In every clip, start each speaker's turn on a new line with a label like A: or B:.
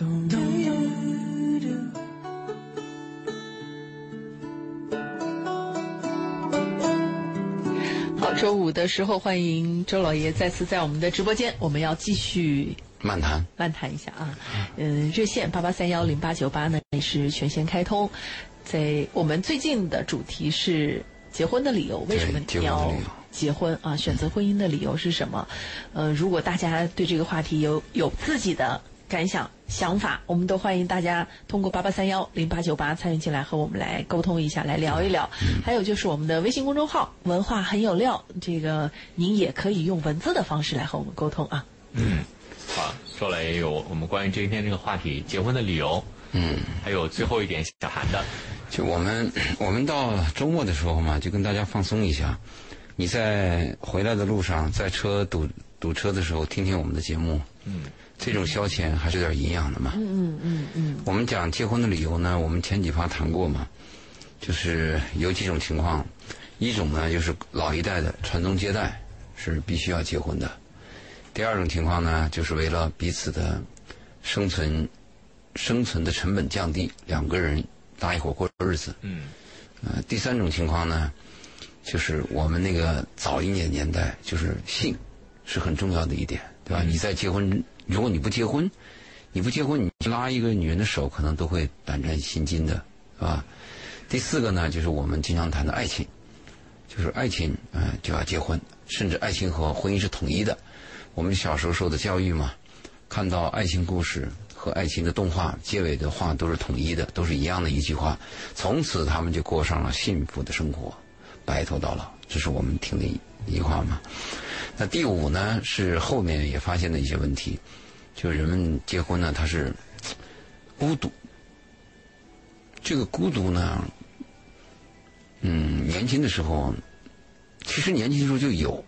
A: 好，周五的时候，欢迎周老爷再次在我们的直播间，我们要继续
B: 漫谈，
A: 漫谈一下啊。嗯，热线八八三幺零八九八呢也是全线开通，在我们最近的主题是结婚的理由，为什么你要结婚啊？选择婚姻的理由是什么？呃，如果大家对这个话题有有自己的感想、想法，我们都欢迎大家通过八八三幺零八九八参与进来，和我们来沟通一下，来聊一聊。还有就是我们的微信公众号“文化很有料”，这个您也可以用文字的方式来和我们沟通啊。
C: 嗯，好，说了也有我们关于今天这个话题结婚的理由。
B: 嗯，
C: 还有最后一点想谈的，
B: 就我们 我们到周末的时候嘛，就跟大家放松一下。你在回来的路上，在车堵堵车的时候，听听我们的节目。
C: 嗯。
B: 这种消遣还是有点营养的嘛。
A: 嗯嗯嗯嗯。
B: 我们讲结婚的理由呢，我们前几发谈过嘛，就是有几种情况，一种呢就是老一代的传宗接代是必须要结婚的，第二种情况呢就是为了彼此的生存生存的成本降低，两个人搭一伙过日子。
C: 嗯。
B: 呃，第三种情况呢，就是我们那个早一年年代，就是性是很重要的一点，对吧？你在结婚。如果你不结婚，你不结婚，你拉一个女人的手，可能都会胆战心惊的，是吧？第四个呢，就是我们经常谈的爱情，就是爱情，嗯，就要结婚，甚至爱情和婚姻是统一的。我们小时候受的教育嘛，看到爱情故事和爱情的动画结尾的话都是统一的，都是一样的一句话，从此他们就过上了幸福的生活，白头到老。这是我们听的一句话嘛。那第五呢，是后面也发现的一些问题。就是人们结婚呢，他是孤独。这个孤独呢，嗯，年轻的时候，其实年轻的时候就有，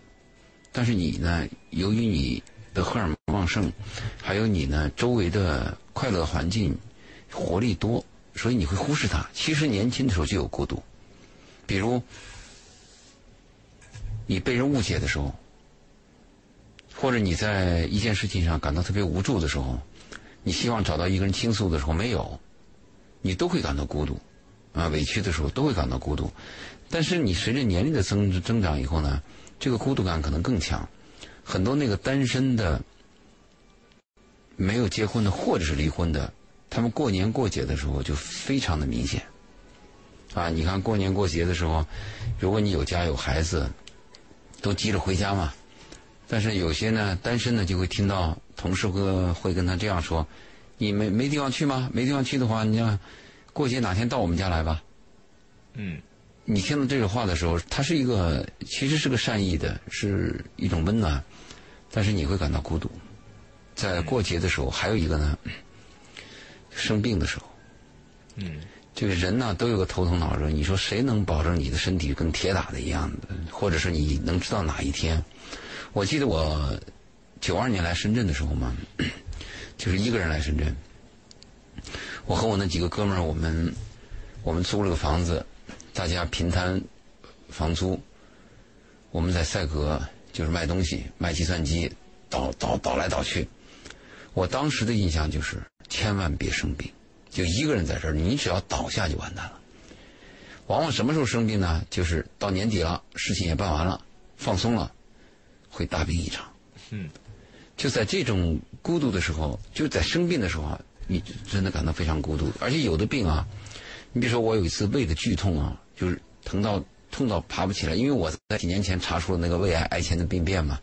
B: 但是你呢，由于你的荷尔蒙旺盛，还有你呢周围的快乐环境、活力多，所以你会忽视它。其实年轻的时候就有孤独，比如你被人误解的时候。或者你在一件事情上感到特别无助的时候，你希望找到一个人倾诉的时候没有，你都会感到孤独，啊，委屈的时候都会感到孤独。但是你随着年龄的增增长以后呢，这个孤独感可能更强。很多那个单身的、没有结婚的或者是离婚的，他们过年过节的时候就非常的明显。啊，你看过年过节的时候，如果你有家有孩子，都急着回家嘛。但是有些呢，单身的就会听到同事会会跟他这样说：“你没没地方去吗？没地方去的话，你要过节哪天到我们家来吧。”
C: 嗯，
B: 你听到这个话的时候，他是一个其实是个善意的，是一种温暖，但是你会感到孤独。在过节的时候，还有一个呢，生病的时候，
C: 嗯，
B: 这个人呢都有个头疼脑热，你说谁能保证你的身体跟铁打的一样的？或者是你能知道哪一天？我记得我九二年来深圳的时候嘛，就是一个人来深圳。我和我那几个哥们儿，我们我们租了个房子，大家平摊房租。我们在赛格就是卖东西，卖计算机，倒倒倒来倒去。我当时的印象就是千万别生病，就一个人在这儿，你只要倒下就完蛋了。往往什么时候生病呢？就是到年底了，事情也办完了，放松了。会大病一场，
C: 嗯，
B: 就在这种孤独的时候，就在生病的时候啊，你真的感到非常孤独。而且有的病啊，你比如说我有一次胃的剧痛啊，就是疼到痛到爬不起来，因为我在几年前查出了那个胃癌癌前的病变嘛，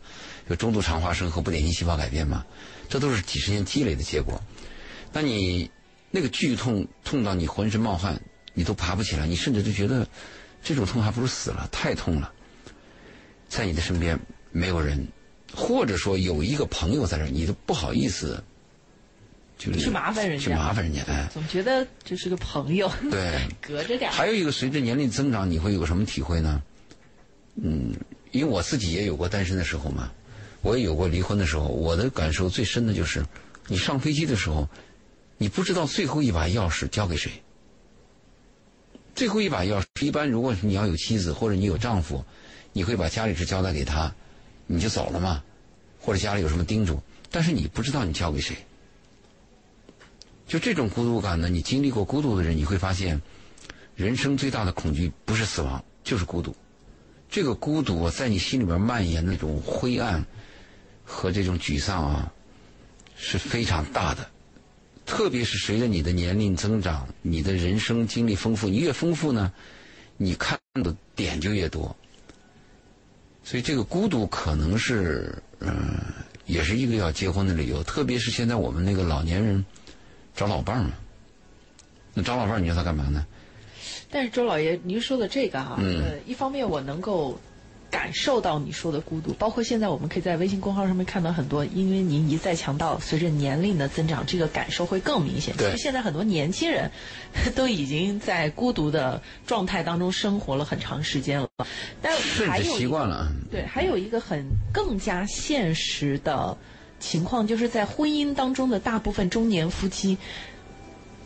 B: 有中度肠化生和不典型细胞改变嘛，这都是几十年积累的结果。那你那个剧痛痛到你浑身冒汗，你都爬不起来，你甚至就觉得这种痛还不如死了，太痛了，在你的身边。没有人，或者说有一个朋友在这儿，你都不好意思，就是
A: 去麻烦人家，
B: 去麻烦人家，哎，
A: 总觉得这是个朋友，
B: 对，
A: 隔着点。
B: 还有一个，随着年龄增长，你会有什么体会呢？嗯，因为我自己也有过单身的时候嘛，我也有过离婚的时候。我的感受最深的就是，你上飞机的时候，你不知道最后一把钥匙交给谁。最后一把钥匙，一般如果你要有妻子或者你有丈夫，你会把家里事交代给他。你就走了嘛，或者家里有什么叮嘱，但是你不知道你交给谁。就这种孤独感呢，你经历过孤独的人，你会发现，人生最大的恐惧不是死亡，就是孤独。这个孤独在你心里边蔓延那种灰暗和这种沮丧啊，是非常大的。特别是随着你的年龄增长，你的人生经历丰富，你越丰富呢，你看的点就越多。所以这个孤独可能是，嗯，也是一个要结婚的理由。特别是现在我们那个老年人找老伴儿嘛，那找老伴儿，你要他干嘛呢？
A: 但是周老爷，您说的这个哈，呃，一方面我能够感受到你说的孤独，包括现在我们可以在微信公号上面看到很多，因为您一再强调，随着年龄的增长，这个感受会更明显。
B: 对。
A: 其实现在很多年轻人都已经在孤独的状态当中生活了很长时间了，但还有
B: 习惯了。
A: 对，还有一个很更加现实的情况，就是在婚姻当中的大部分中年夫妻。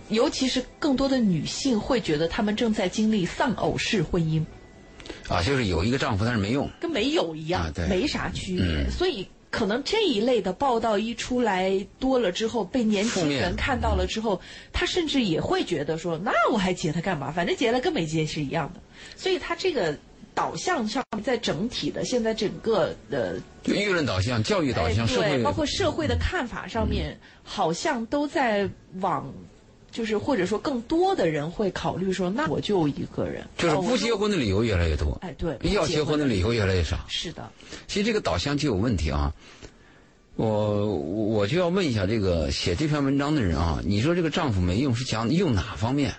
A: 尤其是更多的女性会觉得她们正在经历丧偶式婚姻，
B: 啊，就是有一个丈夫但是没用，
A: 跟没有一样，没啥区别。所以可能这一类的报道一出来多了之后，被年轻人看到了之后，他甚至也会觉得说：“那我还结他干嘛？反正结了跟没结是一样的。”所以他这个导向上，在整体的现在整个的
B: 舆论导向、教育导向、社会
A: 包括社会的看法上面，好像都在往。就是或者说更多的人会考虑说，那我就一个人，
B: 就是不结婚的理由越来越多。
A: 哎，对，
B: 要结婚的理由越来越少。
A: 是的，
B: 其实这个导向就有问题啊。我我就要问一下这个写这篇文章的人啊，你说这个丈夫没用是讲用哪方面？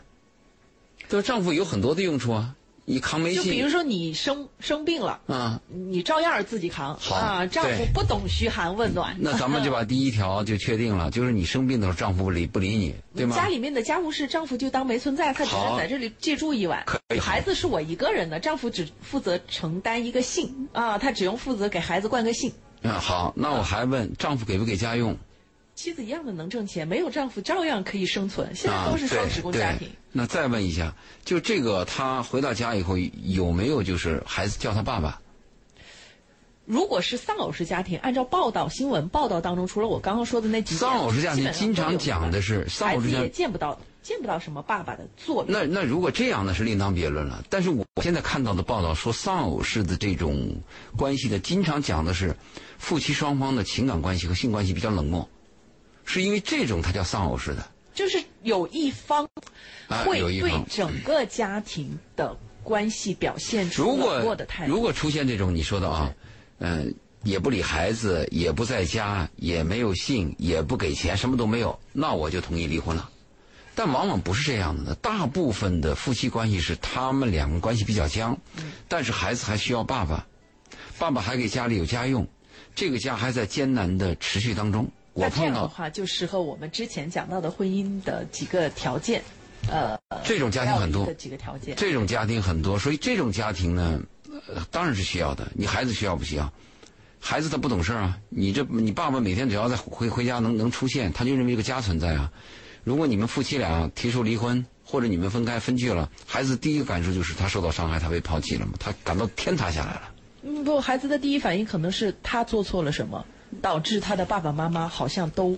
B: 这个丈夫有很多的用处啊。你扛没劲，
A: 就比如说你生生病了，啊，你照样自己扛。
B: 好
A: 啊，丈夫不懂嘘寒问暖。
B: 那咱们就把第一条就确定了，就是你生病的时候，丈夫不理不理你，对吗？
A: 家里面的家务事，丈夫就当没存在，他只是在这里借住一晚。孩子是我一个人的，丈夫只负责承担一个姓啊，他只用负责给孩子冠个姓。
B: 嗯，好，那我还问，丈夫给不给家用？
A: 妻子一样的能挣钱，没有丈夫照样可以生存。现在都是双职工家庭。
B: 那再问一下，就这个，他回到家以后有没有就是孩子叫他爸爸？
A: 如果是丧偶式家庭，按照报道新闻报道当中，除了我刚刚说的那几，
B: 丧偶式家庭经常讲的是丧偶式家庭
A: 见不到见不到什么爸爸的作用。
B: 那那如果这样呢，是另当别论了。但是我现在看到的报道说，丧偶式的这种关系的，经常讲的是夫妻双方的情感关系和性关系比较冷漠。是因为这种，它叫丧偶式的，
A: 就是有一方会对整个家庭的关系表现出冷漠的态
B: 度。如果出现这种你说的啊，嗯，也不理孩子，也不在家，也没有信，也不给钱，什么都没有，那我就同意离婚了。但往往不是这样的，大部分的夫妻关系是他们两个关系比较僵，但是孩子还需要爸爸，爸爸还给家里有家用，这个家还在艰难的持续当中。我
A: 这样的话就适合我们之前讲到的婚姻的几个条件，呃，
B: 这种家庭很多，
A: 几个条件，
B: 这种家庭很多，所以这种家庭呢，当然是需要的。你孩子需要不需要？孩子他不懂事啊，你这你爸爸每天只要在回回家能能出现，他就认为这个家存在啊。如果你们夫妻俩提出离婚，或者你们分开分居了，孩子第一个感受就是他受到伤害，他被抛弃了嘛，他感到天塌下来了。
A: 嗯，不，孩子的第一反应可能是他做错了什么。导致他的爸爸妈妈好像都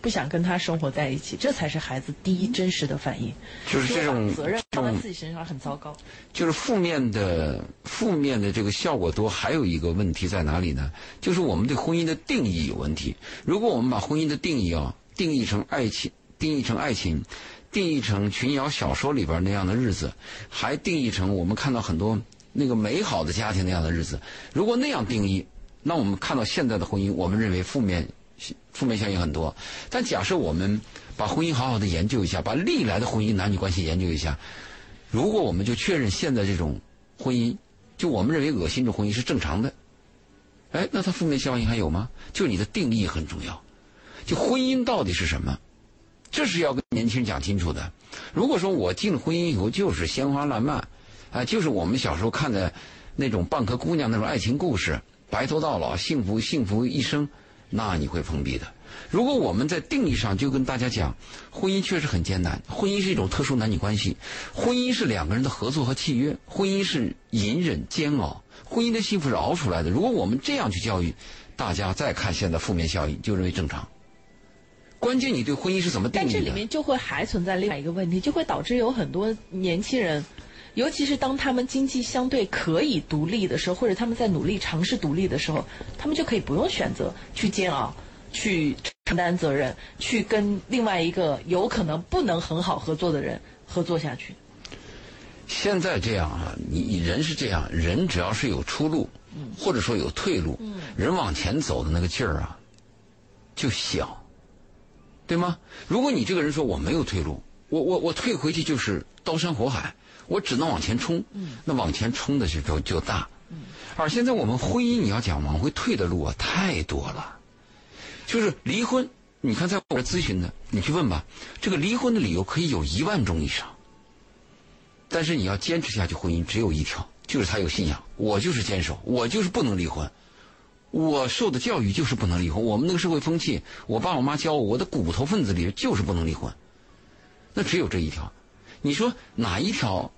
A: 不想跟他生活在一起，这才是孩子第一真实的反应。
B: 就是这种
A: 责任放在自己身上很糟糕。
B: 就是负面的负面的这个效果多，还有一个问题在哪里呢？就是我们对婚姻的定义有问题。如果我们把婚姻的定义啊定义成爱情，定义成爱情，定义成群瑶小说里边那样的日子，还定义成我们看到很多那个美好的家庭那样的日子，如果那样定义。那我们看到现在的婚姻，我们认为负面负面效应很多。但假设我们把婚姻好好的研究一下，把历来的婚姻男女关系研究一下，如果我们就确认现在这种婚姻，就我们认为恶心这种婚姻是正常的，哎，那它负面效应还有吗？就你的定义很重要。就婚姻到底是什么？这是要跟年轻人讲清楚的。如果说我进了婚姻以后就是鲜花烂漫，啊，就是我们小时候看的那种蚌壳姑娘那种爱情故事。白头到老，幸福幸福一生，那你会碰壁的。如果我们在定义上就跟大家讲，婚姻确实很艰难，婚姻是一种特殊男女关系，婚姻是两个人的合作和契约，婚姻是隐忍煎熬，婚姻的幸福是熬出来的。如果我们这样去教育大家，再看现在负面效应，就认为正常。关键你对婚姻是怎么定义的？
A: 但这里面就会还存在另外一个问题，就会导致有很多年轻人，尤其是当他们经济相对可以独立的时候，或者他们在努力尝试独立的时候，他们就可以不用选择去煎熬。去承担责任，去跟另外一个有可能不能很好合作的人合作下去。
B: 现在这样啊，你人是这样，人只要是有出路，或者说有退路，人往前走的那个劲儿啊，就小，对吗？如果你这个人说我没有退路，我我我退回去就是刀山火海，我只能往前冲，那往前冲的时候就大。而现在我们婚姻，你要讲往回退的路啊，太多了。就是离婚，你看在我这咨询的，你去问吧，这个离婚的理由可以有一万种以上。但是你要坚持下去，婚姻只有一条，就是他有信仰。我就是坚守，我就是不能离婚。我受的教育就是不能离婚。我们那个社会风气，我爸我妈教我，我的骨头分子里就是不能离婚。那只有这一条。你说哪一条，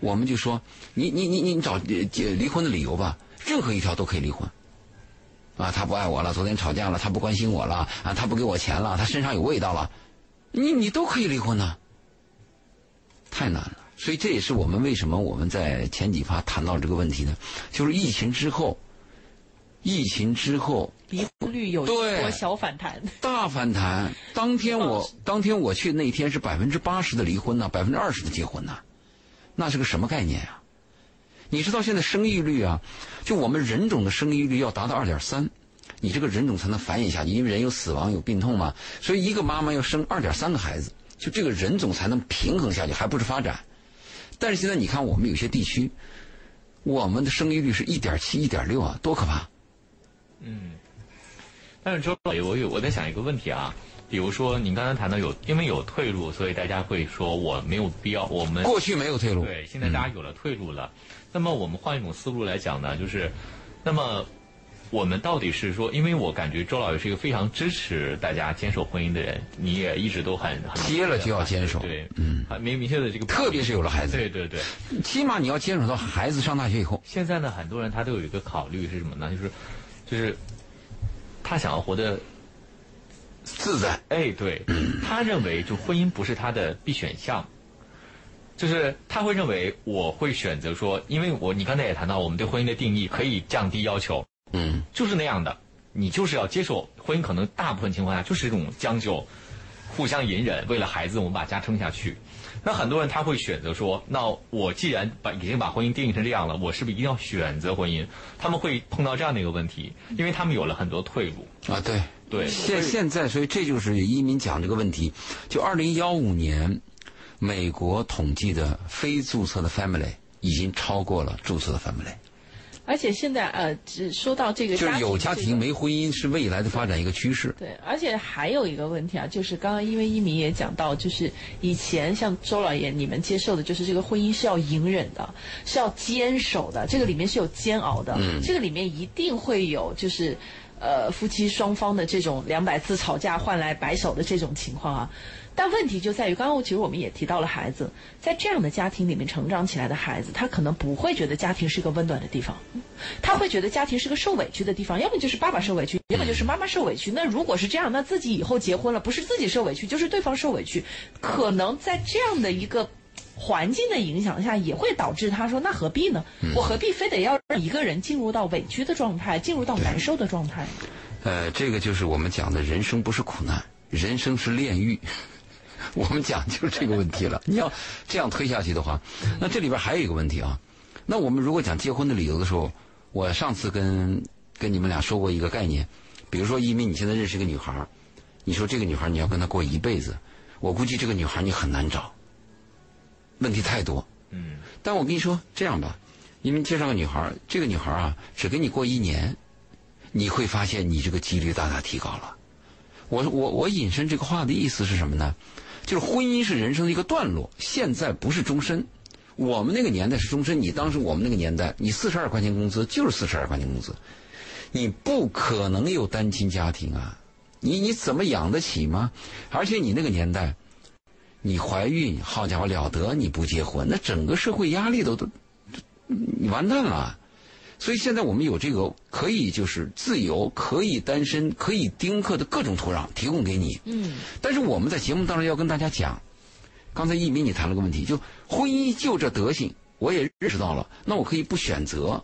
B: 我们就说你你你你找结离婚的理由吧，任何一条都可以离婚。啊，他不爱我了，昨天吵架了，他不关心我了，啊，他不给我钱了，他身上有味道了，你你都可以离婚呢，太难了。所以这也是我们为什么我们在前几发谈到这个问题呢？就是疫情之后，疫情之后
A: 离婚率有
B: 对
A: 小反弹，
B: 大反弹。当天我当天我去那天是百分之八十的离婚呢，百分之二十的结婚呢，那是个什么概念啊？你知道现在生育率啊，就我们人种的生育率要达到二点三，你这个人种才能繁衍下去，因为人有死亡有病痛嘛，所以一个妈妈要生二点三个孩子，就这个人种才能平衡下去，还不是发展。但是现在你看我们有些地区，我们的生育率是一点七、一点六啊，多可怕！
C: 嗯，但是周老爷，我有我在想一个问题啊。比如说，您刚才谈到有，因为有退路，所以大家会说我没有必要。我们
B: 过去没有退路，
C: 对，现在大家有了退路了。那么我们换一种思路来讲呢，就是，那么我们到底是说，因为我感觉周老爷是一个非常支持大家坚守婚姻的人，你也一直都很很
B: 接了就要坚守，
C: 对，嗯，明明确的这个，
B: 特别是有了孩子，
C: 对对对，
B: 起码你要坚守到孩子上大学以后。
C: 现在呢，很多人他都有一个考虑是什么呢？就是，就是他想要活得。
B: 自在，
C: 哎，对，他认为就婚姻不是他的必选项，就是他会认为我会选择说，因为我你刚才也谈到，我们对婚姻的定义可以降低要求，
B: 嗯，
C: 就是那样的，你就是要接受婚姻，可能大部分情况下就是一种将就，互相隐忍，为了孩子我们把家撑下去。那很多人他会选择说，那我既然把已经把婚姻定义成这样了，我是不是一定要选择婚姻？他们会碰到这样的一个问题，因为他们有了很多退路
B: 啊，对。
C: 对，
B: 现现在，所以这就是一民讲这个问题。就二零幺五年，美国统计的非注册的 family 已经超过了注册的 family。
A: 而且现在呃，只说到这个，
B: 就是有家庭没婚姻是未来的发展一个趋势。
A: 对，而且还有一个问题啊，就是刚刚因为一鸣也讲到，就是以前像周老爷你们接受的就是这个婚姻是要隐忍的，是要坚守的，这个里面是有煎熬的，这个里面一定会有就是。呃，夫妻双方的这种两百次吵架换来白手的这种情况啊，但问题就在于，刚刚其实我们也提到了孩子，在这样的家庭里面成长起来的孩子，他可能不会觉得家庭是一个温暖的地方，他会觉得家庭是个受委屈的地方，要么就是爸爸受委屈，要么就是妈妈受委屈。那如果是这样，那自己以后结婚了，不是自己受委屈，就是对方受委屈，可能在这样的一个。环境的影响下，也会导致他说：“那何必呢？我何必非得要让一个人进入到委屈的状态，进入到难受的状态？”
B: 呃，这个就是我们讲的人生不是苦难，人生是炼狱。我们讲就是这个问题了。你要这样推下去的话，那这里边还有一个问题啊。那我们如果讲结婚的理由的时候，我上次跟跟你们俩说过一个概念，比如说，因为你现在认识一个女孩你说这个女孩你要跟她过一辈子，我估计这个女孩你很难找。问题太多，
C: 嗯，
B: 但我跟你说这样吧，因为介绍个女孩，这个女孩啊，只跟你过一年，你会发现你这个几率大大提高了。我我我引申这个话的意思是什么呢？就是婚姻是人生的一个段落，现在不是终身。我们那个年代是终身，你当时我们那个年代，你四十二块钱工资就是四十二块钱工资，你不可能有单亲家庭啊，你你怎么养得起吗？而且你那个年代。你怀孕，好家伙了得！你不结婚，那整个社会压力都都，你完蛋了。所以现在我们有这个可以就是自由、可以单身、可以丁克的各种土壤提供给你。
A: 嗯。
B: 但是我们在节目当中要跟大家讲，刚才一鸣你谈了个问题，就婚姻就这德行，我也认识到了，那我可以不选择，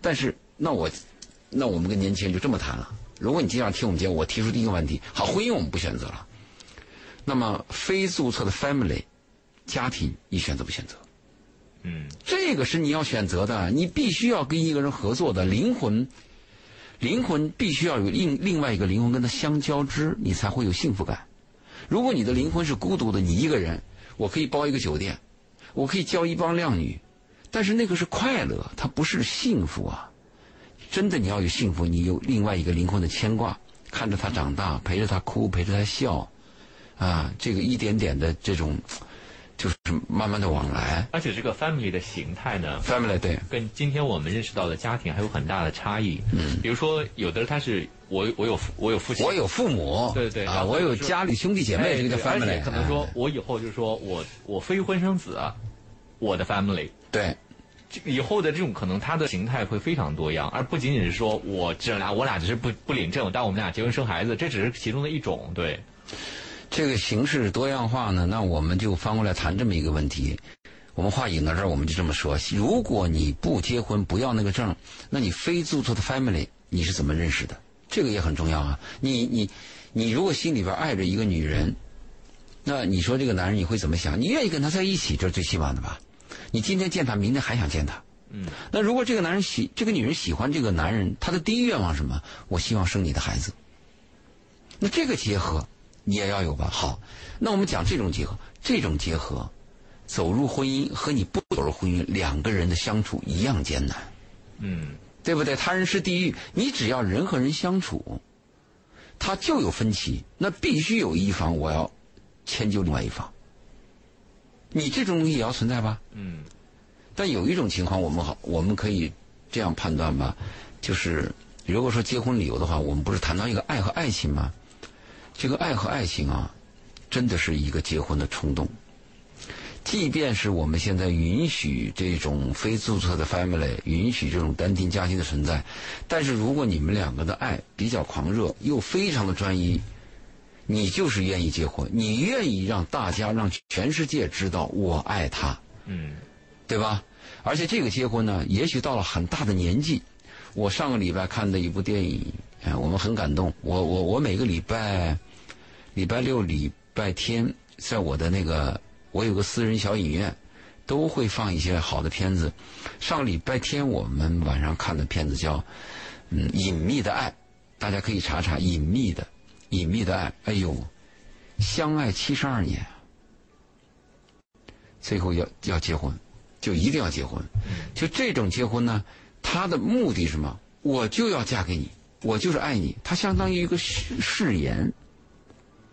B: 但是那我，那我们跟年轻人就这么谈了。如果你经常听我们节目，我提出第一个问题，好，婚姻我们不选择了，那么非注册的 family 家庭，你选择不选择？
C: 嗯，
B: 这个是你要选择的，你必须要跟一个人合作的灵魂，灵魂必须要有另另外一个灵魂跟他相交织，你才会有幸福感。如果你的灵魂是孤独的，你一个人，我可以包一个酒店，我可以交一帮靓女，但是那个是快乐，它不是幸福啊。真的，你要有幸福，你有另外一个灵魂的牵挂，看着他长大，陪着他哭，陪着他笑，啊，这个一点点的这种，就是慢慢的往来。
C: 而且这个 family 的形态呢
B: ，family 对，
C: 跟今天我们认识到的家庭还有很大的差异。
B: 嗯，
C: 比如说，有的他是我我有我有父亲，
B: 我有父母，
C: 对对
B: 啊，我有家里兄弟姐妹，这个叫 family。
C: 可能说我以后就是说我我非婚生子，我的 family。
B: 对。
C: 以后的这种可能，它的形态会非常多样，而不仅仅是说我这俩我俩只是不不领证，但我们俩结婚生孩子，这只是其中的一种。对，
B: 这个形式多样化呢，那我们就翻过来谈这么一个问题。我们话引到这儿，我们就这么说：如果你不结婚，不要那个证，那你非注册的 family 你是怎么认识的？这个也很重要啊。你你你如果心里边爱着一个女人，那你说这个男人你会怎么想？你愿意跟他在一起，这是最起码的吧？你今天见他，明天还想见他。
C: 嗯，
B: 那如果这个男人喜，这个女人喜欢这个男人，他的第一愿望什么？我希望生你的孩子。那这个结合你也要有吧？好，那我们讲这种结合，这种结合，走入婚姻和你不走入婚姻，两个人的相处一样艰难。
C: 嗯，
B: 对不对？他人是地狱，你只要人和人相处，他就有分歧，那必须有一方我要迁就另外一方。你这种东西也要存在吧？
C: 嗯。
B: 但有一种情况，我们好，我们可以这样判断吧，就是如果说结婚理由的话，我们不是谈到一个爱和爱情吗？这个爱和爱情啊，真的是一个结婚的冲动。即便是我们现在允许这种非注册的 family，允许这种单亲家庭的存在，但是如果你们两个的爱比较狂热，又非常的专一。你就是愿意结婚，你愿意让大家让全世界知道我爱他，
C: 嗯，
B: 对吧？而且这个结婚呢，也许到了很大的年纪。我上个礼拜看的一部电影，哎，我们很感动。我我我每个礼拜，礼拜六、礼拜天，在我的那个我有个私人小影院，都会放一些好的片子。上礼拜天我们晚上看的片子叫《嗯隐秘的爱》，大家可以查查《隐秘的》。隐秘的爱，哎呦，相爱七十二年，最后要要结婚，就一定要结婚。就这种结婚呢，他的目的是什么？我就要嫁给你，我就是爱你。他相当于一个誓誓言。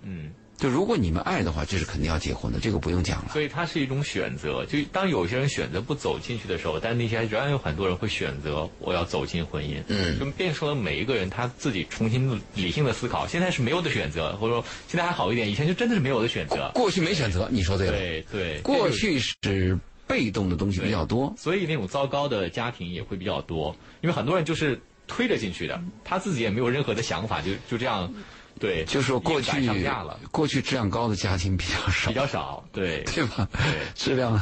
C: 嗯。
B: 就如果你们爱的话，这是肯定要结婚的，这个不用讲了。
C: 所以它是一种选择。就当有些人选择不走进去的时候，但那些仍然有很多人会选择我要走进婚姻。
B: 嗯，
C: 就变成了每一个人他自己重新理性的思考。现在是没有的选择，或者说现在还好一点，以前就真的是没有的选择。
B: 过去没选择，你说对了。
C: 对对，
B: 过去是被动的东西比较多，
C: 所以那种糟糕的家庭也会比较多。因为很多人就是推着进去的，他自己也没有任何的想法，就就这样。对，
B: 就是说过去过去质量高的家庭比较少，
C: 比较少，对
B: 对吧？
C: 对，
B: 质量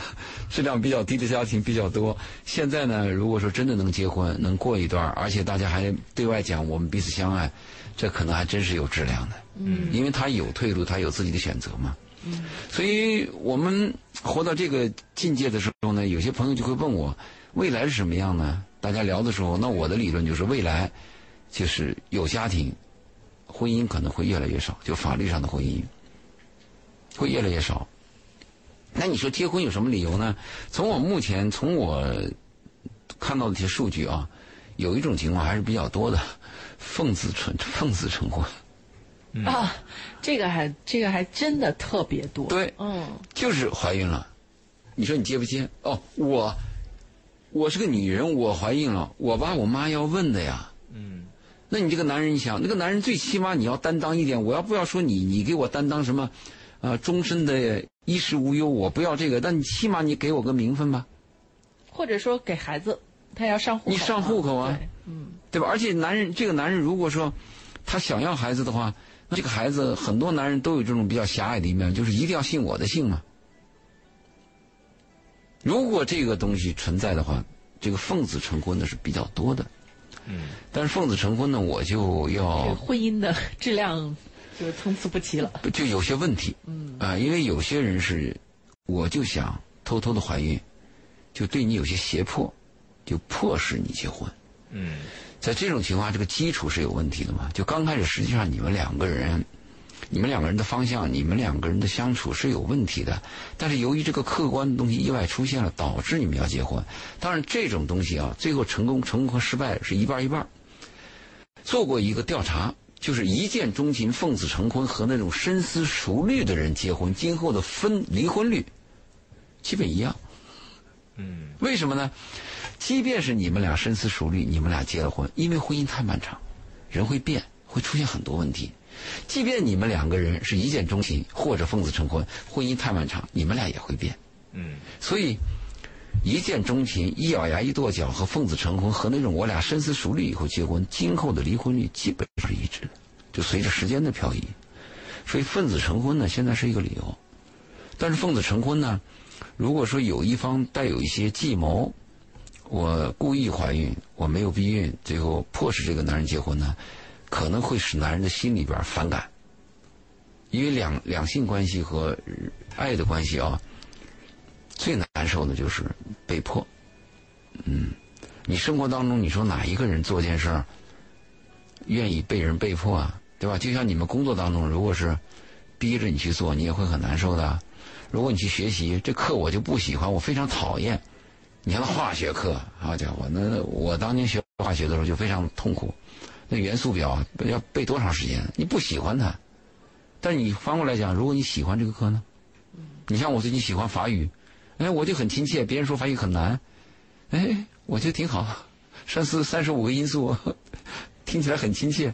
B: 质量比较低的家庭比较多。现在呢，如果说真的能结婚，能过一段，而且大家还对外讲我们彼此相爱，这可能还真是有质量的。
A: 嗯，
B: 因为他有退路，他有自己的选择嘛。
A: 嗯，
B: 所以我们活到这个境界的时候呢，有些朋友就会问我，未来是什么样呢？大家聊的时候，那我的理论就是未来就是有家庭。婚姻可能会越来越少，就法律上的婚姻会越来越少。那你说结婚有什么理由呢？从我目前从我看到的一些数据啊，有一种情况还是比较多的，奉子成奉子成婚。
A: 啊，这个还这个还真的特别多。
B: 对，
A: 嗯，
B: 就是怀孕了，你说你接不接？哦，我我是个女人，我怀孕了，我爸我妈要问的呀。
C: 嗯。
B: 那你这个男人，你想，那个男人最起码你要担当一点。我要不要说你，你给我担当什么，啊，终身的衣食无忧，我不要这个。但你起码你给我个名分吧，
A: 或者说给孩子他要上户口，
B: 你上户口啊，
A: 嗯，
B: 对吧？而且男人这个男人如果说他想要孩子的话，那这个孩子很多男人都有这种比较狭隘的一面，就是一定要信我的姓嘛。如果这个东西存在的话，这个奉子成婚的是比较多的。
C: 嗯，
B: 但是奉子成婚呢，我就要
A: 婚姻的质量就参差不齐了，
B: 就有些问题。
A: 嗯
B: 啊，因为有些人是，我就想偷偷的怀孕，就对你有些胁迫，就迫使你结婚。
C: 嗯，
B: 在这种情况，这个基础是有问题的嘛？就刚开始，实际上你们两个人，你们两个人的方向，你们两个人的相处是有问题的。但是由于这个客观的东西意外出现了，导致你们要结婚。当然，这种东西啊，最后成功、成功和失败是一半一半。做过一个调查，就是一见钟情、奉子成婚和那种深思熟虑的人结婚，今后的分离婚率基本一样。
C: 嗯，
B: 为什么呢？即便是你们俩深思熟虑，你们俩结了婚，因为婚姻太漫长，人会变，会出现很多问题。即便你们两个人是一见钟情或者奉子成婚，婚姻太漫长，你们俩也会变。
C: 嗯，
B: 所以一见钟情、一咬牙一跺脚和奉子成婚和那种我俩深思熟虑以后结婚，今后的离婚率基本是一致的，就随着时间的漂移。所以奉子成婚呢，现在是一个理由。但是奉子成婚呢，如果说有一方带有一些计谋，我故意怀孕，我没有避孕，最后迫使这个男人结婚呢，可能会使男人的心里边反感。因为两两性关系和爱的关系啊，最难受的就是被迫。嗯，你生活当中，你说哪一个人做件事儿愿意被人被迫啊？对吧？就像你们工作当中，如果是逼着你去做，你也会很难受的。如果你去学习，这课我就不喜欢，我非常讨厌。你像化学课，好家伙，那我当年学化学的时候就非常痛苦。那元素表要背多长时间？你不喜欢它，但你反过来讲，如果你喜欢这个课呢？你像我最近喜欢法语，哎，我就很亲切。别人说法语很难，哎，我觉得挺好。三四三十五个因素，听起来很亲切。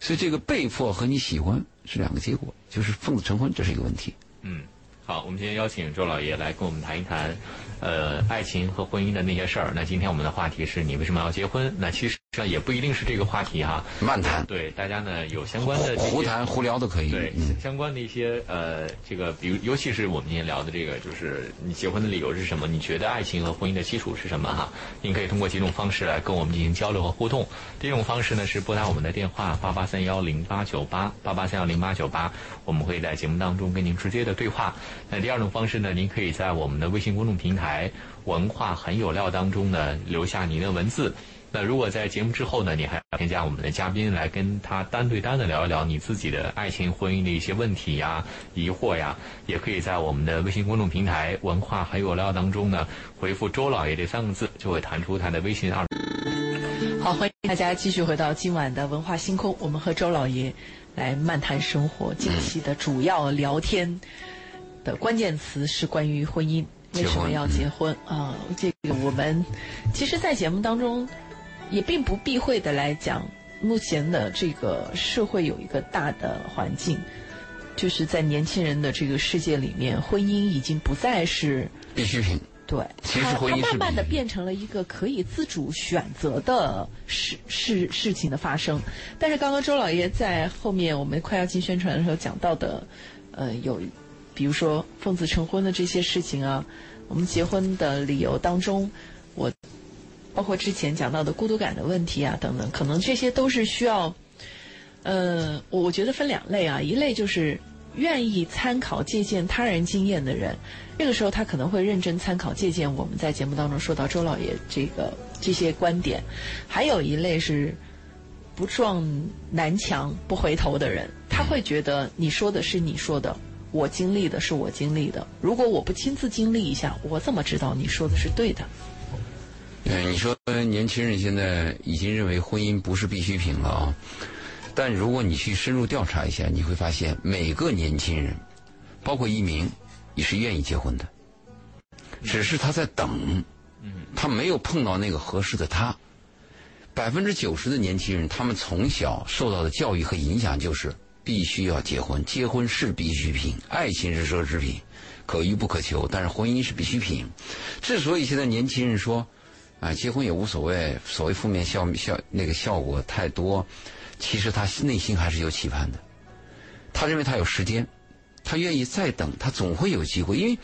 B: 所以这个被迫和你喜欢是两个结果，就是奉子成婚，这是一个问题。
C: 嗯，好，我们今天邀请周老爷来跟我们谈一谈，呃，爱情和婚姻的那些事儿。那今天我们的话题是你为什么要结婚？那其实上也不一定是这个话题哈，
B: 漫谈，
C: 对大家呢有相关的
B: 胡谈胡聊都可以。
C: 对、
B: 嗯
C: 相关的一些呃，这个比如尤其是我们今天聊的这个，就是你结婚的理由是什么？你觉得爱情和婚姻的基础是什么？哈，您可以通过几种方式来跟我们进行交流和互动。第一种方式呢是拨打我们的电话八八三幺零八九八八八三幺零八九八，我们会在节目当中跟您直接的对话。那第二种方式呢，您可以在我们的微信公众平台“文化很有料”当中呢留下您的文字。那如果在节目之后呢，你还要添加我们的嘉宾来跟他单对单的聊一聊你自己的爱情、婚姻的一些问题呀、疑惑呀，也可以在我们的微信公众平台“文化很有料”当中呢回复“周老爷”这三个字，就会弹出他的微信二。
A: 好，欢迎大家继续回到今晚的文化星空，我们和周老爷来漫谈生活。近期的主要聊天的关键词是关于婚姻，为什么要结婚啊？这个我们其实，在节目当中也并不避讳的来讲，目前的这个社会有一个大的环境，就是在年轻人的这个世界里面，婚姻已经不再是
B: 必需品。
A: 对，
B: 其实
A: 它
B: 婚姻
A: 它慢慢的变成了一个可以自主选择的事事事情的发生。但是刚刚周老爷在后面我们快要进宣传的时候讲到的，呃，有比如说奉子成婚的这些事情啊，我们结婚的理由当中，我包括之前讲到的孤独感的问题啊等等，可能这些都是需要，呃，我觉得分两类啊，一类就是愿意参考借鉴他人经验的人，这个时候他可能会认真参考借鉴我们在节目当中说到周老爷这个这些观点，还有一类是不撞南墙不回头的人，他会觉得你说的是你说的。我经历的是我经历的，如果我不亲自经历一下，我怎么知道你说的是对的？
B: 对，你说年轻人现在已经认为婚姻不是必需品了啊，但如果你去深入调查一下，你会发现每个年轻人，包括一鸣，也是愿意结婚的，只是他在等，他没有碰到那个合适的他。百分之九十的年轻人，他们从小受到的教育和影响就是必须要结婚，结婚是必需品，爱情是奢侈品，可遇不可求，但是婚姻是必需品。之所以现在年轻人说啊，结婚也无所谓，所谓负面效效那个效果太多，其实他内心还是有期盼的。他认为他有时间，他愿意再等，他总会有机会。因为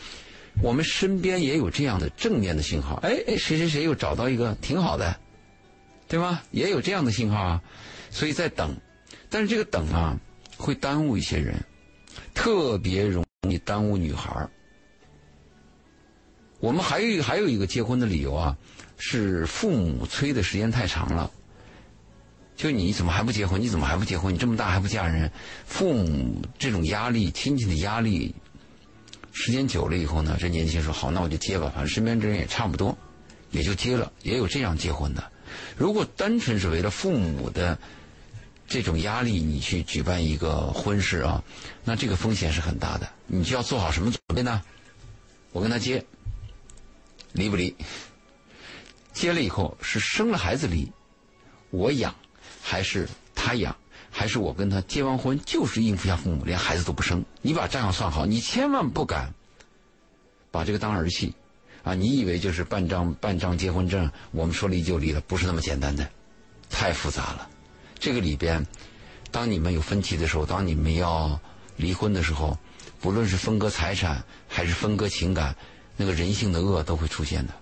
B: 我们身边也有这样的正面的信号，哎哎，谁谁谁又找到一个挺好的，对吧？也有这样的信号啊，所以在等。但是这个等啊，会耽误一些人，特别容易耽误女孩。我们还有还有一个结婚的理由啊，是父母催的时间太长了。就你怎么还不结婚？你怎么还不结婚？你这么大还不嫁人？父母这种压力、亲戚的压力，时间久了以后呢，这年轻人说好，那我就结吧，反正身边这人也差不多，也就结了。也有这样结婚的。如果单纯是为了父母的这种压力，你去举办一个婚事啊，那这个风险是很大的。你就要做好什么准备呢？我跟他结。离不离？结了以后是生了孩子离，我养，还是他养，还是我跟他结完婚就是应付下父母，连孩子都不生？你把账要算好，你千万不敢把这个当儿戏啊！你以为就是办张办张结婚证，我们说离就离了，不是那么简单的，太复杂了。这个里边，当你们有分歧的时候，当你们要离婚的时候，不论是分割财产还是分割情感。那个人性的恶都会出现的，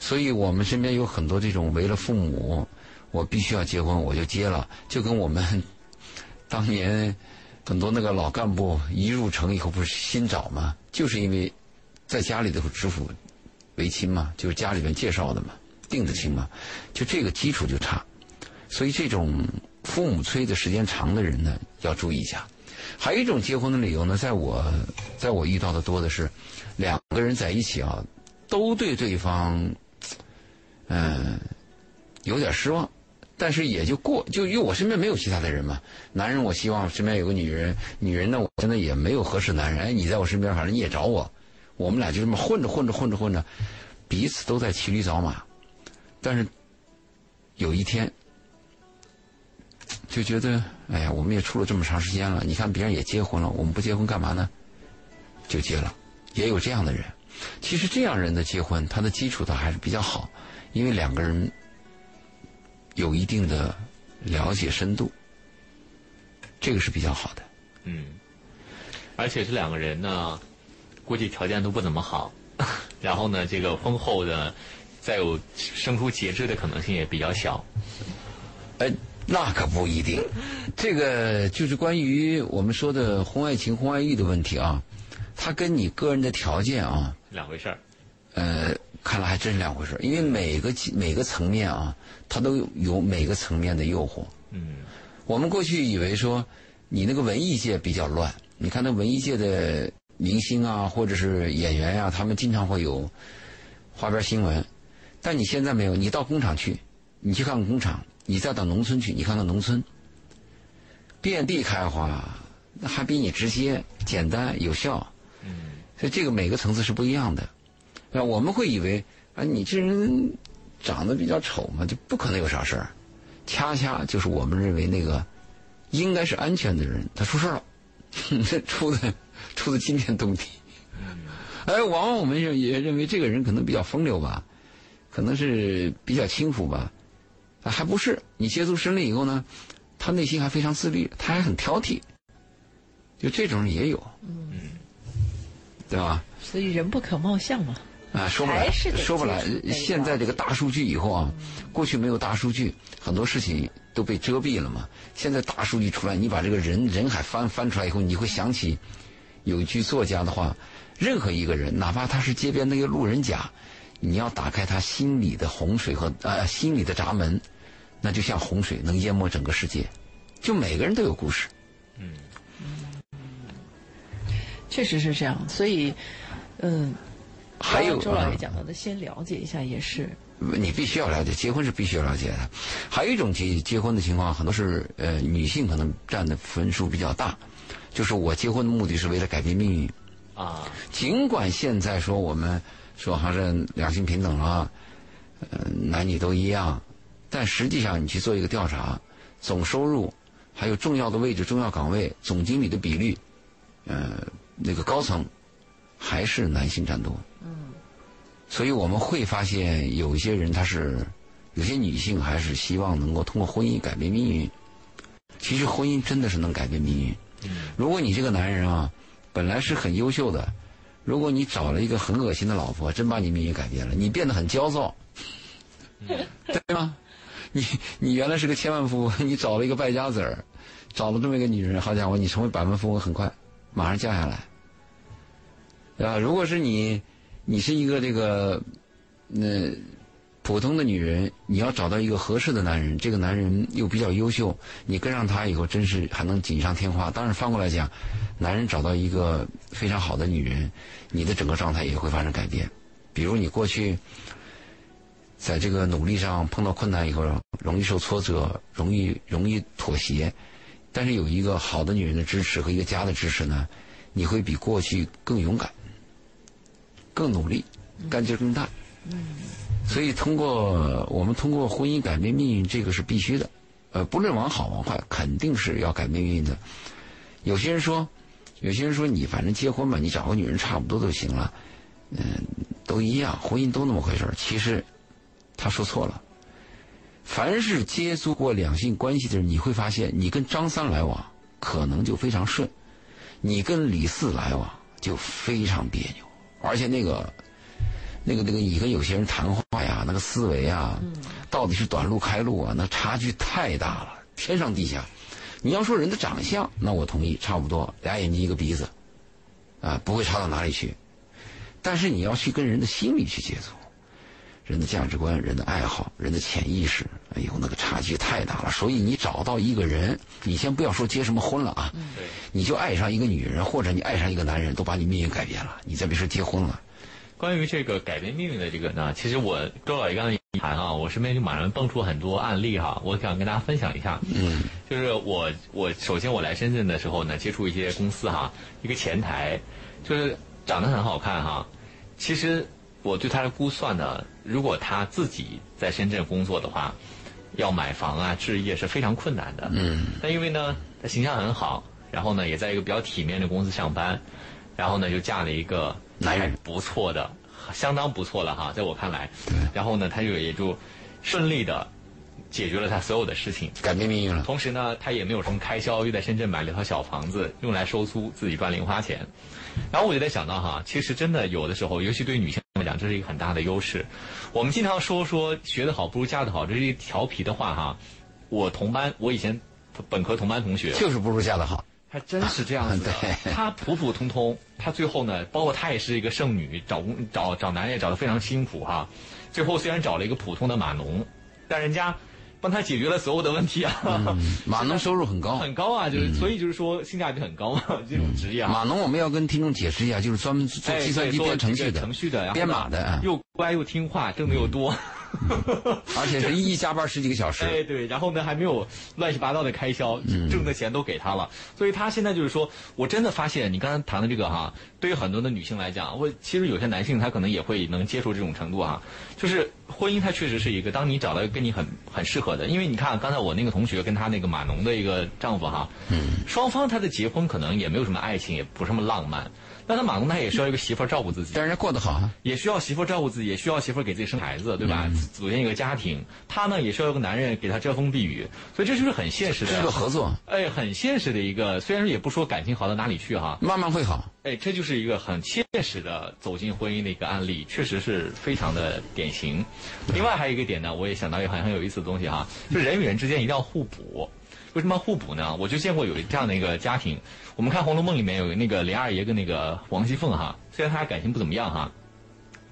B: 所以我们身边有很多这种为了父母，我必须要结婚，我就结了，就跟我们 当年很多那个老干部一入城以后不是新找吗？就是因为在家里头知府为亲嘛，就是家里面介绍的嘛，定的亲嘛，就这个基础就差，所以这种父母催的时间长的人呢，要注意一下。还有一种结婚的理由呢，在我在我遇到的多的是。两个人在一起啊，都对对方，嗯，有点失望，但是也就过，就因为我身边没有其他的人嘛。男人，我希望身边有个女人；女人呢，我现在也没有合适男人。哎，你在我身边，反正你也找我，我们俩就这么混着混着混着混着，彼此都在骑驴找马。但是有一天，就觉得，哎呀，我们也处了这么长时间了，你看别人也结婚了，我们不结婚干嘛呢？就结了。也有这样的人，其实这样人的结婚，他的基础倒还是比较好，因为两个人有一定的了解深度，这个是比较好的。
C: 嗯，而且这两个人呢，估计条件都不怎么好，然后呢，这个婚后的再有生出节制的可能性也比较小。
B: 哎，那可不一定，这个就是关于我们说的婚外情、婚外欲的问题啊。它跟你个人的条件啊，
C: 两回事儿。
B: 呃，看来还真是两回事，因为每个每个层面啊，它都有每个层面的诱惑。
C: 嗯，
B: 我们过去以为说，你那个文艺界比较乱，你看那文艺界的明星啊，或者是演员呀，他们经常会有花边新闻。但你现在没有，你到工厂去，你去看看工厂，你再到农村去，你看看农村，遍地开花，那还比你直接、简单、有效。嗯所以这个每个层次是不一样的，啊，我们会以为啊，你这人长得比较丑嘛，就不可能有啥事儿。恰恰就是我们认为那个应该是安全的人，他出事了，这 出的出的惊天动地。哎，往往我们也也认为这个人可能比较风流吧，可能是比较轻浮吧，啊，还不是。你接触深了以后呢，他内心还非常自律，他还很挑剔，就这种人也有。
C: 嗯。
B: 对吧？
A: 所以人不可貌相嘛。
B: 啊，说不来，说不来。现在这个大数据以后啊，过去没有大数据，很多事情都被遮蔽了嘛。现在大数据出来，你把这个人人海翻翻出来以后，你会想起有一句作家的话：任何一个人，哪怕他是街边那个路人甲，你要打开他心里的洪水和呃心里的闸门，那就像洪水能淹没整个世界。就每个人都有故事。
C: 嗯。
A: 确实是这样，所以，嗯，
B: 还有
A: 周老爷讲到的，先了解一下也是。
B: 你必须要了解，结婚是必须要了解的。还有一种结结婚的情况，很多是呃女性可能占的分数比较大，就是我结婚的目的是为了改变命运。
C: 啊。
B: 尽管现在说我们说还是两性平等了，呃男女都一样，但实际上你去做一个调查，总收入，还有重要的位置、重要岗位、总经理的比率，呃。那个高层还是男性占多，
A: 嗯，
B: 所以我们会发现有一些人，他是有些女性还是希望能够通过婚姻改变命运。其实婚姻真的是能改变命运。如果你这个男人啊，本来是很优秀的，如果你找了一个很恶心的老婆，真把你命运改变了，你变得很焦躁，对吗？你你原来是个千万富翁，你找了一个败家子儿，找了这么一个女人，好家伙，你成为百万富翁很快，马上降下来，对吧？如果是你，你是一个这个，那。普通的女人，你要找到一个合适的男人，这个男人又比较优秀，你跟上他以后，真是还能锦上添花。当然，反过来讲，男人找到一个非常好的女人，你的整个状态也会发生改变。比如你过去在这个努力上碰到困难以后，容易受挫折，容易容易妥协，但是有一个好的女人的支持和一个家的支持呢，你会比过去更勇敢、更努力、干劲更大。嗯。所以，通过我们通过婚姻改变命运，这个是必须的。呃，不论往好往坏，肯定是要改变命运的。有些人说，有些人说你反正结婚嘛，你找个女人差不多就行了，嗯，都一样，婚姻都那么回事儿。其实，他说错了。凡是接触过两性关系的人，你会发现，你跟张三来往可能就非常顺，你跟李四来往就非常别扭，而且那个。那个那个，你跟有些人谈话呀，那个思维啊，到底是短路开路啊，那差距太大了，天上地下。你要说人的长相，那我同意，差不多，俩眼睛一个鼻子，啊，不会差到哪里去。但是你要去跟人的心理去接触，人的价值观、人的爱好、人的潜意识，哎呦，那个差距太大了。所以你找到一个人，你先不要说结什么婚了啊，你就爱上一个女人，或者你爱上一个男人，都把你命运改变了。你再别说结婚了。
C: 关于这个改变命运的这个呢，其实我周老爷刚才一谈啊，我身边就马上蹦出很多案例哈，我想跟大家分享一下。嗯，就是我我首先我来深圳的时候呢，接触一些公司哈，一个前台，就是长得很好看哈，其实我对他的估算呢，如果他自己在深圳工作的话，要买房啊置业是非常困难的。嗯，那因为呢，他形象很好，然后呢，也在一个比较体面的公司上班，然后呢，就嫁了一个。男人不错的，相当不错了哈，在我看来。对然后呢，他就也就顺利的解决了他所有的事情，
B: 改变命运了。
C: 同时呢，他也没有什么开销，又在深圳买了套小房子，用来收租，自己赚零花钱。然后我就在想到哈，其实真的有的时候，尤其对女性来讲，这是一个很大的优势。我们经常说说学得好不如嫁得好，这是一调皮的话哈。我同班，我以前本科同班同学，
B: 就是不如嫁得好。
C: 还真是这样子的，她普普通通，她最后呢，包括她也是一个剩女，找工找找男人也找的非常辛苦哈。最后虽然找了一个普通的码农，但人家帮他解决了所有的问题啊。
B: 码农收入很高，
C: 很高啊，就是所以就是说性价比很高嘛，这种职业。
B: 码农我们要跟听众解释一下，就是专门做计算机编程序的，
C: 程序的，
B: 编码的，
C: 又乖又听话，挣的又多。
B: 而且是一加班十几个小时，
C: 哎对，然后呢还没有乱七八糟的开销，挣的钱都给他了，所以他现在就是说，我真的发现你刚才谈的这个哈，对于很多的女性来讲，我其实有些男性他可能也会能接受这种程度哈，就是婚姻它确实是一个，当你找到跟你很很适合的，因为你看刚才我那个同学跟他那个码农的一个丈夫哈，嗯，双方他的结婚可能也没有什么爱情，也不什么浪漫。但他马龙他也需要一个媳妇儿照顾自己，
B: 但人家过得好啊，
C: 也需要媳妇儿照顾自己，也需要媳妇儿给自己生孩子，对吧？组建一个家庭，他呢也需要一个男人给他遮风避雨，所以这就是很现实的，
B: 是个合作。
C: 哎，很现实的一个，虽然也不说感情好到哪里去哈，
B: 慢慢会好。
C: 哎，这就是一个很现实的走进婚姻的一个案例，确实是非常的典型。另外还有一个点呢，我也想到一个很很有意思的东西哈，就人与人之间一定要互补。为什么互补呢？我就见过有这样的一个家庭。我们看《红楼梦》里面有那个林二爷跟那个王熙凤哈，虽然他俩感情不怎么样哈，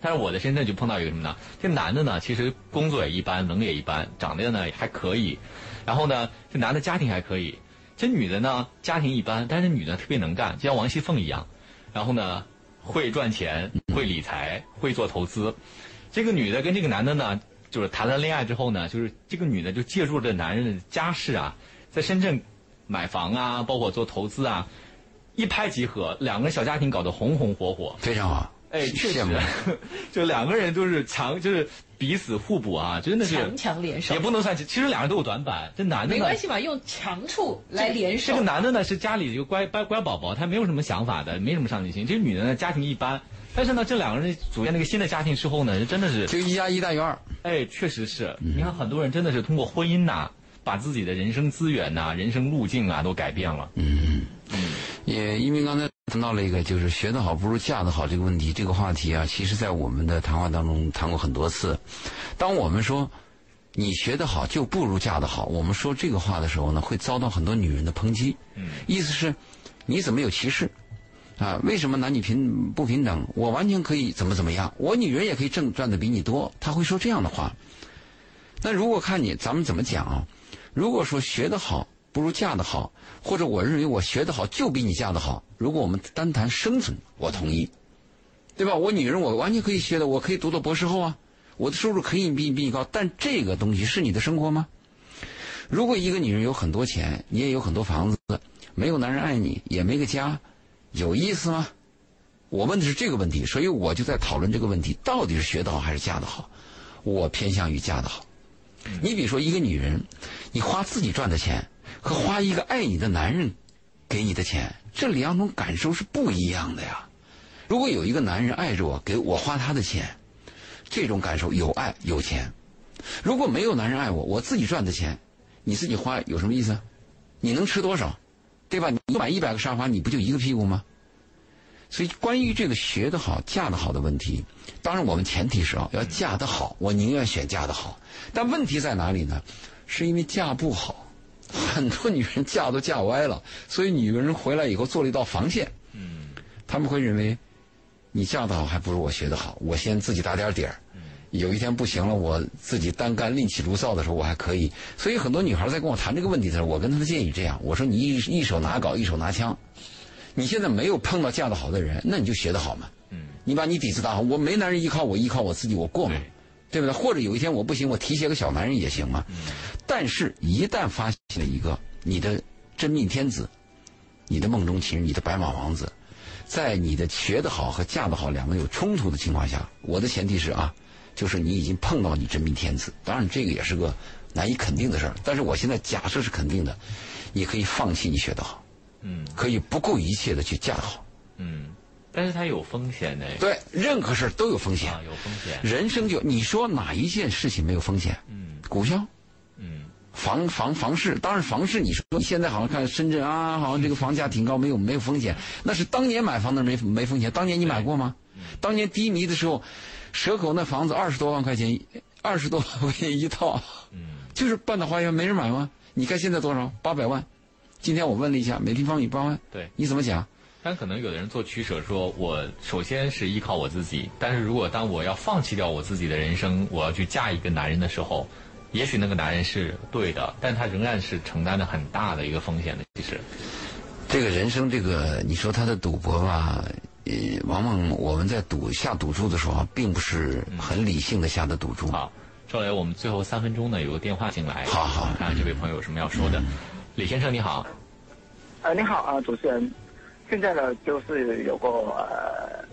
C: 但是我在深圳就碰到一个什么呢？这男的呢，其实工作也一般，能力也一般，长得呢还可以。然后呢，这男的家庭还可以，这女的呢家庭一般，但是女的特别能干，就像王熙凤一样。然后呢，会赚钱，会理财，会做投资。这个女的跟这个男的呢，就是谈了恋爱之后呢，就是这个女的就借助这男人的家世啊。在深圳买房啊，包括做投资啊，一拍即合，两个小家庭搞得红红火火，
B: 非常好。
C: 哎，确实，就两个人都是强，就是彼此互补啊，真的是
A: 强强联手。
C: 也不能算，其实两人都有短板。这男的
A: 没关系嘛，用强处来联手。
C: 这个男的呢是家里一个乖乖乖宝宝，他没有什么想法的，没什么上进心。这个女的呢家庭一般，但是呢这两个人组建那个新的家庭之后呢，真的是
B: 就一加一大于二。
C: 哎，确实是。你看很多人真的是通过婚姻呐，把自己的人生资源呐、人生路径啊都改变了。
B: 嗯嗯，也因为刚才。谈到了一个就是学得好不如嫁得好这个问题，这个话题啊，其实在我们的谈话当中谈过很多次。当我们说你学得好就不如嫁得好，我们说这个话的时候呢，会遭到很多女人的抨击。
C: 嗯，
B: 意思是你怎么有歧视啊？为什么男女平不平等？我完全可以怎么怎么样？我女人也可以挣赚的比你多。他会说这样的话。那如果看你咱们怎么讲啊？如果说学得好。不如嫁得好，或者我认为我学得好就比你嫁得好。如果我们单谈生存，我同意，对吧？我女人我完全可以学的，我可以读到博士后啊，我的收入可以比你比你高。但这个东西是你的生活吗？如果一个女人有很多钱，你也有很多房子，没有男人爱你，也没个家，有意思吗？我问的是这个问题，所以我就在讨论这个问题：到底是学得好还是嫁得好？我偏向于嫁得好。你比如说一个女人，你花自己赚的钱。和花一个爱你的男人给你的钱，这两种感受是不一样的呀。如果有一个男人爱着我，给我花他的钱，这种感受有爱有钱；如果没有男人爱我，我自己赚的钱，你自己花有什么意思？你能吃多少？对吧？你买一百个沙发，你不就一个屁股吗？所以，关于这个学得好、嫁得好的问题，当然我们前提是啊，要嫁得好，我宁愿选嫁得好。但问题在哪里呢？是因为嫁不好。很多女人嫁都嫁歪了，所以女人回来以后做了一道防线。
C: 嗯，
B: 他们会认为，你嫁得好还不如我学得好。我先自己打点底儿，有一天不行了，我自己单干另起炉灶的时候，我还可以。所以很多女孩在跟我谈这个问题的时候，我跟她的建议这样：我说你一一手拿镐，一手拿枪。你现在没有碰到嫁得好的人，那你就学得好嘛。
C: 嗯，
B: 你把你底子打好，我没男人依靠，我依靠我自己，我过嘛。对不对？或者有一天我不行，我提携个小男人也行嘛。但是，一旦发现了一个你的真命天子，你的梦中情人，你的白马王子，在你的学得好和嫁得好两个有冲突的情况下，我的前提是啊，就是你已经碰到你真命天子。当然，这个也是个难以肯定的事儿。但是我现在假设是肯定的，你可以放弃你学得好，
C: 嗯，
B: 可以不顾一切的去嫁得好，
C: 嗯。但是它有风险的。
B: 对，任何事儿都有风险。
C: 啊，有风险。
B: 人生就你说哪一件事情没有风险？
C: 嗯，
B: 股票，
C: 嗯，
B: 房房房市，当然房市，你说现在好像看深圳啊，好像这个房价挺高，没有没有风险。那是当年买房的没没风险。当年你买过吗？当年低迷的时候，蛇口那房子二十多万块钱，二十多万块钱一套，
C: 嗯，
B: 就是半岛花园没人买吗？你看现在多少？八百万。今天我问了一下，每平方米八万。
C: 对，
B: 你怎么讲？
C: 但可能有的人做取舍，说我首先是依靠我自己，但是如果当我要放弃掉我自己的人生，我要去嫁一个男人的时候，也许那个男人是对的，但他仍然是承担了很大的一个风险的。其实，
B: 这个人生，这个你说他的赌博吧，呃，往往我们在赌下赌注的时候，并不是很理性的下的赌注。
C: 好，赵雷，我们最后三分钟呢，有个电话进来，
B: 好好
C: 看看这位朋友有什么要说的。李先生你好，
D: 呃，你好啊，主持人。现在呢，就是有个呃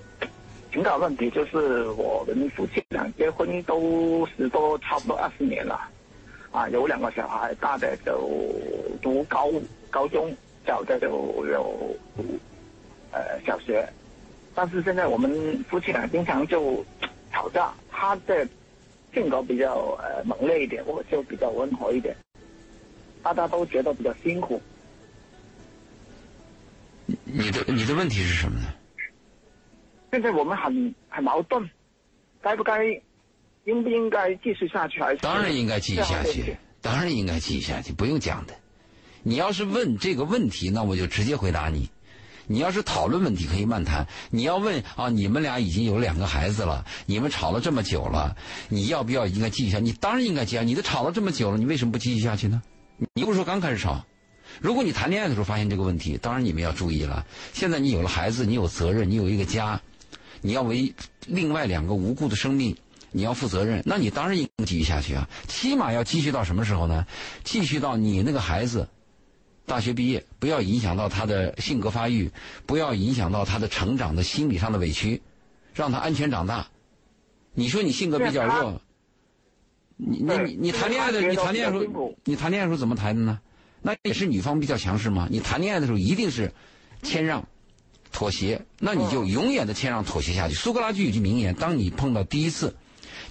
D: 情感问题，就是我们夫妻俩结婚都十多，差不多二十年了，啊，有两个小孩，大的就读高高中，小的就有呃小学，但是现在我们夫妻俩经常就吵架，他的性格比较呃猛烈一点，我就比较温和一点，大家都觉得比较辛苦。
B: 你的你的问题是什么呢？
D: 现在我们很很矛盾，该不该应不应该继续下去？还是
B: 当然应该继续下去，当然应该继续下去，不用讲的。你要是问这个问题，那我就直接回答你。你要是讨论问题，可以慢谈。你要问啊，你们俩已经有两个孩子了，你们吵了这么久了，你要不要应该继续下？你当然应该继续。你都吵了这么久了，你为什么不继续下去呢？你不是说刚开始吵？如果你谈恋爱的时候发现这个问题，当然你们要注意了。现在你有了孩子，你有责任，你有一个家，你要为另外两个无辜的生命，你要负责任。那你当然应该继续下去啊！起码要继续到什么时候呢？继续到你那个孩子大学毕业，不要影响到他的性格发育，不要影响到他的成长的心理上的委屈。让他安全长大。你说你性格比较弱，你你你你谈恋爱的你谈恋爱时候你谈恋爱时候怎么谈的呢？那也是女方比较强势吗？你谈恋爱的时候一定是谦让、妥协，那你就永远的谦让妥协下去。苏格拉底有句名言：当你碰到第一次，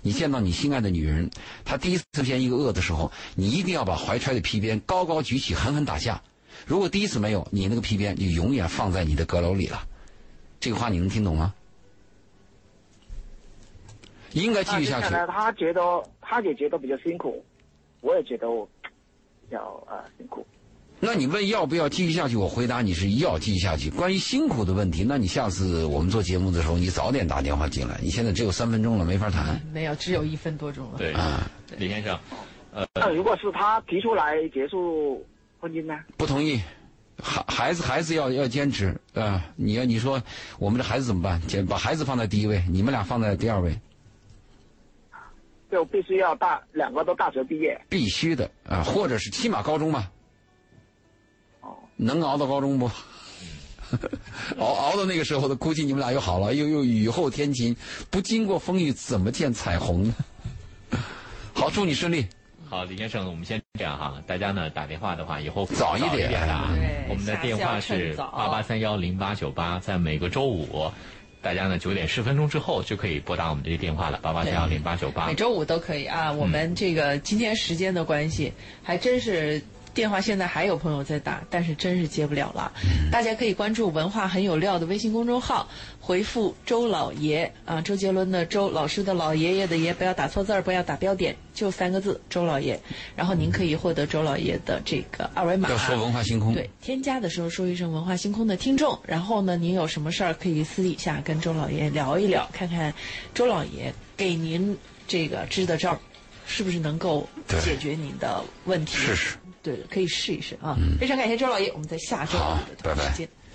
B: 你见到你心爱的女人，她第一次出现一个恶的时候，你一定要把怀揣的皮鞭高高举起，狠狠打下。如果第一次没有，你那个皮鞭就永远放在你的阁楼里了。这个话你能听懂吗？应该继续下去。
D: 他觉得，他也觉得比较辛苦，我也觉得比较啊辛苦。
B: 那你问要不要继续下去？我回答你是要继续下去。关于辛苦的问题，那你下次我们做节目的时候，你早点打电话进来。你现在只有三分钟了，没法谈。
A: 没有，只有一分多钟了。
C: 对啊，李先生，呃，
D: 那如果是他提出来结束婚姻呢？
B: 不同意。孩孩子孩子要要坚持啊！你要你说我们的孩子怎么办？先把孩子放在第一位，你们俩放在第二位。
D: 就必须要大两个都大学毕业。
B: 必须的啊，或者是起码高中吧。
D: 哦。
B: 能熬到高中不？熬熬到那个时候的，估计你们俩又好了，又又雨后天晴。不经过风雨，怎么见彩虹呢？好，祝你顺利。
C: 好，李先生，我们先这样哈。大家呢打电话的话，以后
B: 早一点
C: 啊。我们的电话是八八三幺零八九八，在每个周五，大家呢九点十分钟之后就可以拨打我们这个电话了，八八三幺零八九八。
A: 每周五都可以啊。我们这个今天时间的关系，还真是。电话现在还有朋友在打，但是真是接不了了。大家可以关注“文化很有料”的微信公众号，回复“周老爷”啊，周杰伦的周，老师的老爷爷的爷，不要打错字儿，不要打标点，就三个字“周老爷”。然后您可以获得周老爷的这个二维码。
B: 要说文化星空。
A: 对，添加的时候说一声“文化星空”的听众。然后呢，您有什么事儿可以私底下跟周老爷聊一聊，看看周老爷给您这个支的招，是不是能够解决您的问题？
B: 试试。
A: 对，可以试一试啊！非常感谢周老爷，我们在下周五的同一时间。